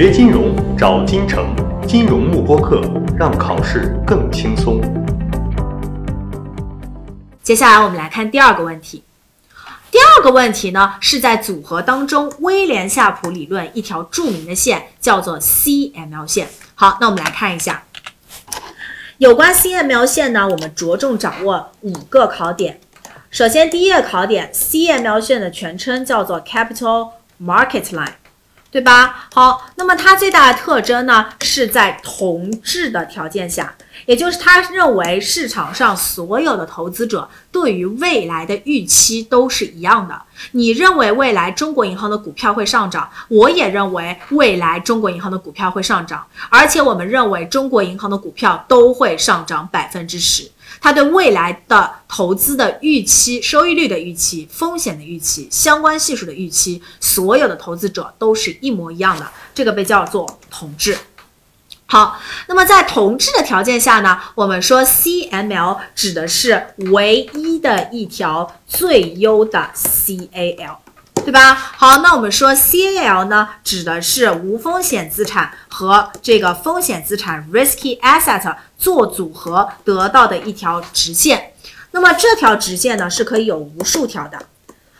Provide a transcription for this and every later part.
学金融找金城，金融慕播课，让考试更轻松。接下来我们来看第二个问题。第二个问题呢，是在组合当中威廉夏普理论一条著名的线叫做 CML 线。好，那我们来看一下，有关 CML 线呢，我们着重掌握五个考点。首先，第一个考点，CML 线的全称叫做 Capital Market Line。对吧？好，那么它最大的特征呢，是在同质的条件下，也就是他认为市场上所有的投资者对于未来的预期都是一样的。你认为未来中国银行的股票会上涨，我也认为未来中国银行的股票会上涨，而且我们认为中国银行的股票都会上涨百分之十。他对未来的投资的预期、收益率的预期、风险的预期、相关系数的预期，所有的投资者都是一模一样的，这个被叫做同质。好，那么在同质的条件下呢，我们说 CML 指的是唯一的一条最优的 CAL。对吧？好，那我们说 CAL 呢，指的是无风险资产和这个风险资产 risky asset 做组合得到的一条直线。那么这条直线呢，是可以有无数条的。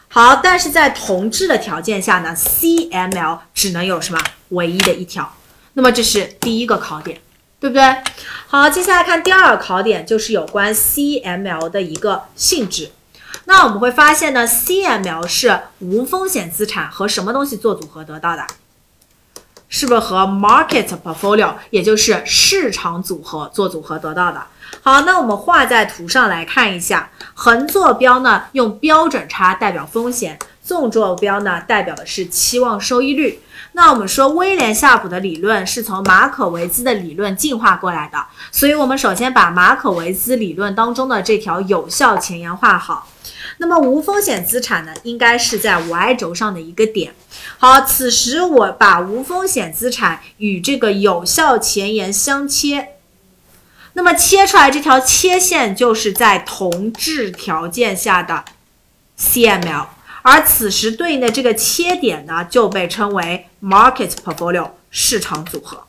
好，但是在同质的条件下呢，CML 只能有什么唯一的一条。那么这是第一个考点，对不对？好，接下来看第二个考点，就是有关 CML 的一个性质。那我们会发现呢，CML 是无风险资产和什么东西做组合得到的？是不是和 market portfolio，也就是市场组合做组合得到的？好，那我们画在图上来看一下，横坐标呢用标准差代表风险，纵坐标呢代表的是期望收益率。那我们说威廉夏普的理论是从马可维兹的理论进化过来的，所以我们首先把马可维兹理论当中的这条有效前沿画好。那么无风险资产呢，应该是在 Y 轴上的一个点。好，此时我把无风险资产与这个有效前沿相切，那么切出来这条切线就是在同质条件下的 CML，而此时对应的这个切点呢，就被称为 Market Portfolio 市场组合。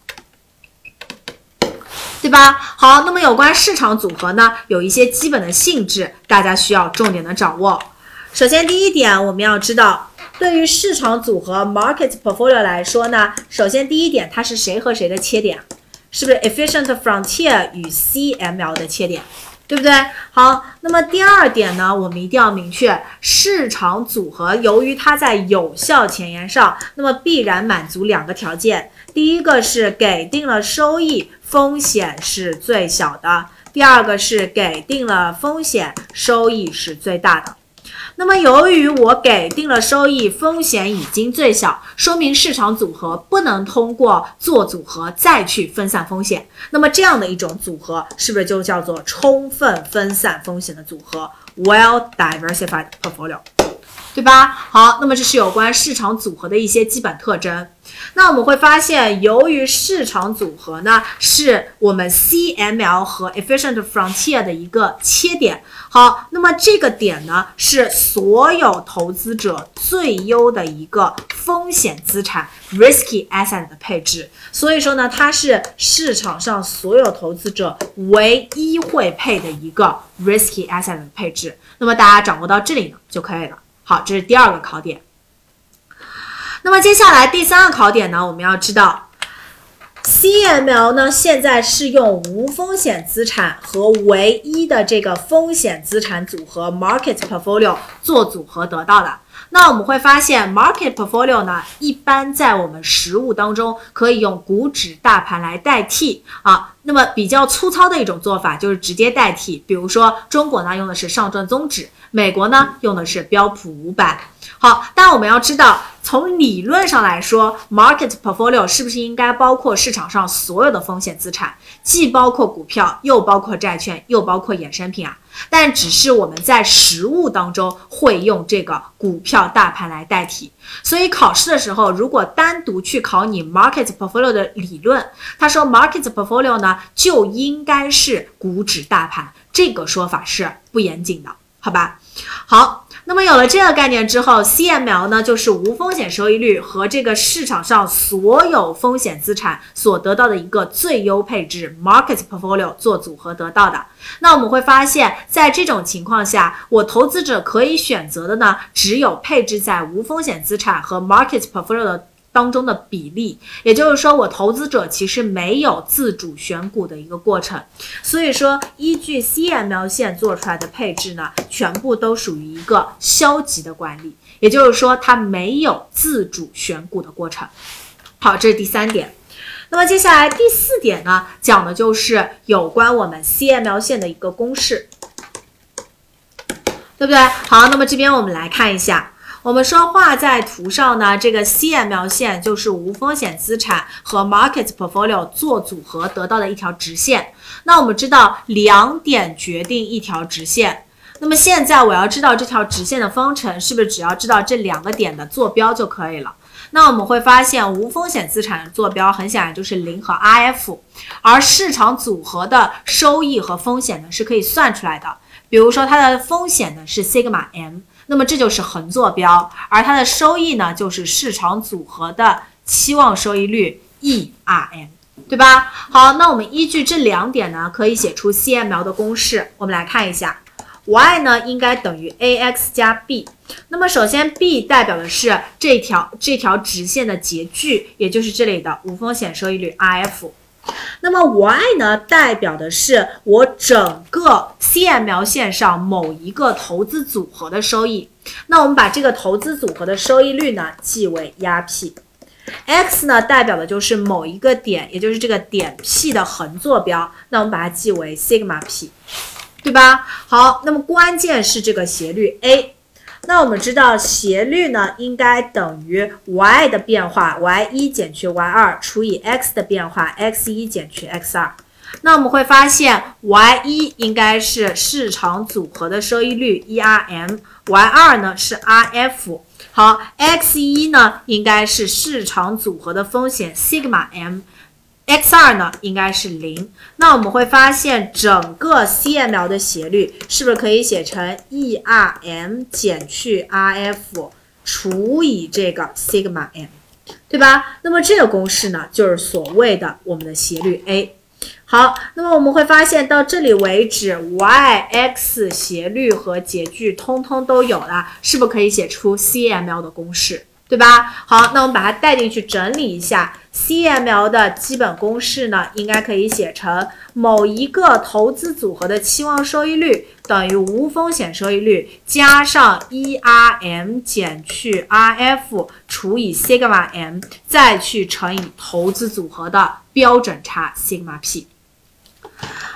对吧？好，那么有关市场组合呢，有一些基本的性质，大家需要重点的掌握。首先，第一点，我们要知道，对于市场组合 （market portfolio） 来说呢，首先第一点，它是谁和谁的切点？是不是 efficient frontier 与 CML 的切点？对不对？好，那么第二点呢，我们一定要明确，市场组合由于它在有效前沿上，那么必然满足两个条件。第一个是给定了收益，风险是最小的；第二个是给定了风险，收益是最大的。那么，由于我给定了收益，风险已经最小，说明市场组合不能通过做组合再去分散风险。那么，这样的一种组合是不是就叫做充分分散风险的组合？Well diversified portfolio。对吧？好，那么这是有关市场组合的一些基本特征。那我们会发现，由于市场组合呢，是我们 CML 和 Efficient Frontier 的一个切点。好，那么这个点呢，是所有投资者最优的一个风险资产 Risky Asset 的配置。所以说呢，它是市场上所有投资者唯一会配的一个 Risky Asset 的配置。那么大家掌握到这里呢，就可以了。好，这是第二个考点。那么接下来第三个考点呢？我们要知道，CML 呢现在是用无风险资产和唯一的这个风险资产组合 Market Portfolio 做组合得到的。那我们会发现，Market Portfolio 呢一般在我们实物当中可以用股指大盘来代替啊。那么比较粗糙的一种做法就是直接代替，比如说中国呢用的是上证综指。美国呢用的是标普五百，好，但我们要知道，从理论上来说，market portfolio 是不是应该包括市场上所有的风险资产，既包括股票，又包括债券，又包括衍生品啊？但只是我们在实物当中会用这个股票大盘来代替，所以考试的时候，如果单独去考你 market portfolio 的理论，他说 market portfolio 呢就应该是股指大盘，这个说法是不严谨的。好吧，好，那么有了这个概念之后，CML 呢就是无风险收益率和这个市场上所有风险资产所得到的一个最优配置 （market portfolio） 做组合得到的。那我们会发现，在这种情况下，我投资者可以选择的呢，只有配置在无风险资产和 market portfolio 的。当中的比例，也就是说，我投资者其实没有自主选股的一个过程，所以说，依据 CML 线做出来的配置呢，全部都属于一个消极的管理，也就是说，它没有自主选股的过程。好，这是第三点。那么接下来第四点呢，讲的就是有关我们 CML 线的一个公式，对不对？好，那么这边我们来看一下。我们说画在图上呢，这个 CML 线就是无风险资产和 market portfolio 做组合得到的一条直线。那我们知道两点决定一条直线。那么现在我要知道这条直线的方程，是不是只要知道这两个点的坐标就可以了？那我们会发现无风险资产的坐标很显然就是零和 RF，而市场组合的收益和风险呢是可以算出来的。比如说它的风险呢是 sigma m。那么这就是横坐标，而它的收益呢，就是市场组合的期望收益率 ERM，对吧？好，那我们依据这两点呢，可以写出 CML 的公式。我们来看一下，Y 呢应该等于 AX 加 B。那么首先 B 代表的是这条这条直线的截距，也就是这里的无风险收益率 RF。那么 y 呢，代表的是我整个 CML 线上某一个投资组合的收益。那我们把这个投资组合的收益率呢，记为压 P。x 呢，代表的就是某一个点，也就是这个点 P 的横坐标。那我们把它记为 sigma P，对吧？好，那么关键是这个斜率 A。那我们知道斜率呢，应该等于 y 的变化 y 一减去 y 二除以 x 的变化 x 一减去 x 二。那我们会发现 y 一应该是市场组合的收益率 ERM，y 二呢是 RF。好，x 一呢应该是市场组合的风险 sigma m。X 二呢应该是零，那我们会发现整个 CML 的斜率是不是可以写成 ERM 减去 RF 除以这个 sigma m，对吧？那么这个公式呢就是所谓的我们的斜率 A。好，那么我们会发现到这里为止，y、x 斜率和截距通通都有了，是不是可以写出 CML 的公式？对吧？好，那我们把它带进去整理一下。CML 的基本公式呢，应该可以写成某一个投资组合的期望收益率等于无风险收益率加上 ERM 减去 RF 除以 sigma m，再去乘以投资组合的标准差 sigma p。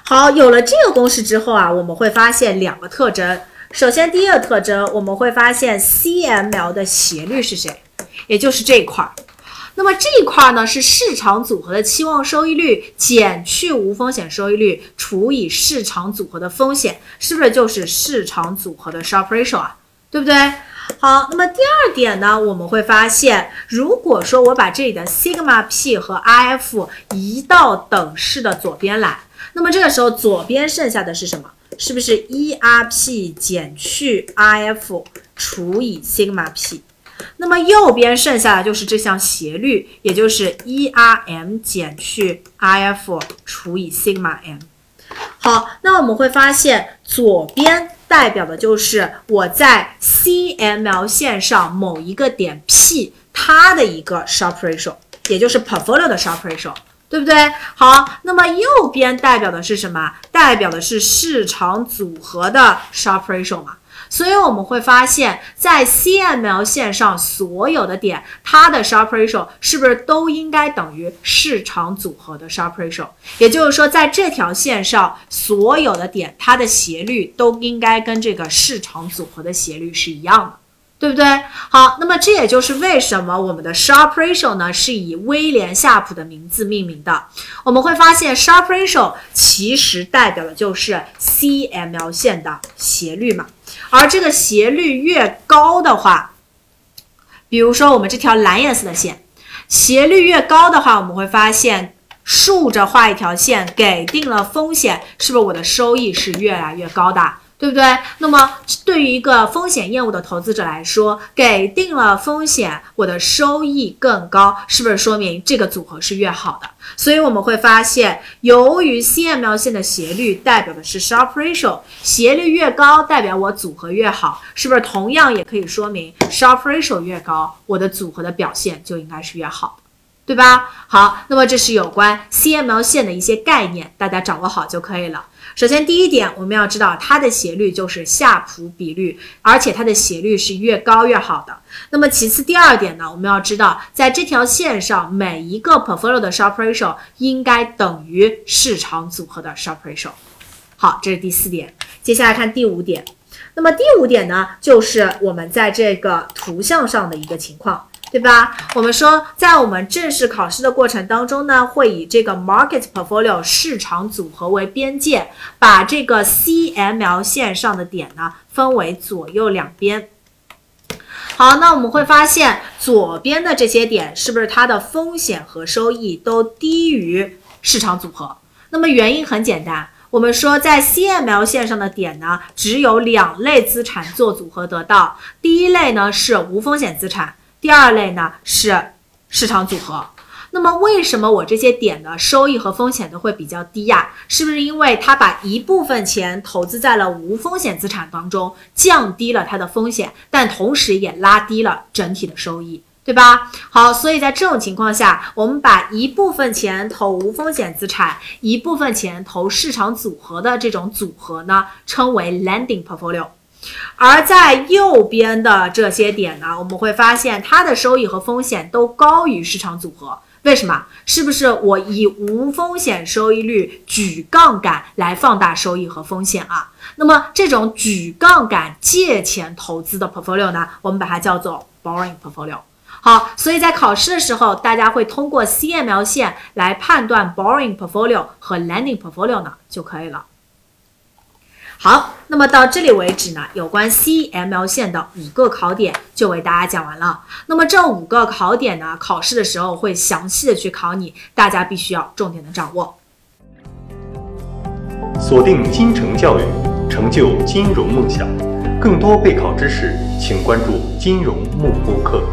好，有了这个公式之后啊，我们会发现两个特征。首先，第一个特征，我们会发现 CML 的斜率是谁？也就是这一块儿。那么这一块儿呢，是市场组合的期望收益率减去无风险收益率除以市场组合的风险，是不是就是市场组合的 Sharpe ratio 啊？对不对？好，那么第二点呢，我们会发现，如果说我把这里的 sigma p 和 RF 移到等式的左边来，那么这个时候左边剩下的是什么？是不是 ERP 减去 I F 除以 sigma p？那么右边剩下的就是这项斜率，也就是 ERM 减去 I F 除以 sigma m。好，那我们会发现左边代表的就是我在 CML 线上某一个点 P 它的一个 sharp ratio，也就是 portfolio 的 sharp ratio。对不对？好，那么右边代表的是什么？代表的是市场组合的 sharp ratio 嘛。所以我们会发现，在 CML 线上所有的点，它的 sharp ratio 是不是都应该等于市场组合的 sharp ratio？也就是说，在这条线上所有的点，它的斜率都应该跟这个市场组合的斜率是一样的。对不对？好，那么这也就是为什么我们的 sharp ratio 呢是以威廉夏普的名字命名的。我们会发现 sharp ratio 其实代表的就是 CML 线的斜率嘛。而这个斜率越高的话，比如说我们这条蓝颜色的线，斜率越高的话，我们会发现竖着画一条线，给定了风险，是不是我的收益是越来越高的？对不对？那么对于一个风险厌恶的投资者来说，给定了风险，我的收益更高，是不是说明这个组合是越好的？所以我们会发现，由于 CML 线的斜率代表的是 Sharpe ratio，斜率越高，代表我组合越好，是不是？同样也可以说明 Sharpe ratio 越高，我的组合的表现就应该是越好的，对吧？好，那么这是有关 CML 线的一些概念，大家掌握好就可以了。首先，第一点，我们要知道它的斜率就是夏普比率，而且它的斜率是越高越好的。那么，其次，第二点呢，我们要知道，在这条线上，每一个 portfolio 的 Sharpe ratio 应该等于市场组合的 Sharpe ratio。好，这是第四点。接下来看第五点。那么第五点呢，就是我们在这个图像上的一个情况。对吧？我们说，在我们正式考试的过程当中呢，会以这个 market portfolio 市场组合为边界，把这个 CML 线上的点呢分为左右两边。好，那我们会发现左边的这些点是不是它的风险和收益都低于市场组合？那么原因很简单，我们说在 CML 线上的点呢，只有两类资产做组合得到，第一类呢是无风险资产。第二类呢是市场组合，那么为什么我这些点的收益和风险都会比较低呀？是不是因为它把一部分钱投资在了无风险资产当中，降低了它的风险，但同时也拉低了整体的收益，对吧？好，所以在这种情况下，我们把一部分钱投无风险资产，一部分钱投市场组合的这种组合呢，称为 lending portfolio。而在右边的这些点呢，我们会发现它的收益和风险都高于市场组合。为什么？是不是我以无风险收益率举杠杆来放大收益和风险啊？那么这种举杠杆借钱投资的 portfolio 呢，我们把它叫做 borrowing portfolio。好，所以在考试的时候，大家会通过 CML 线来判断 borrowing portfolio 和 lending portfolio 呢就可以了。好，那么到这里为止呢，有关 CML 线的五个考点就为大家讲完了。那么这五个考点呢，考试的时候会详细的去考你，大家必须要重点的掌握。锁定金城教育，成就金融梦想。更多备考知识，请关注金融慕播课。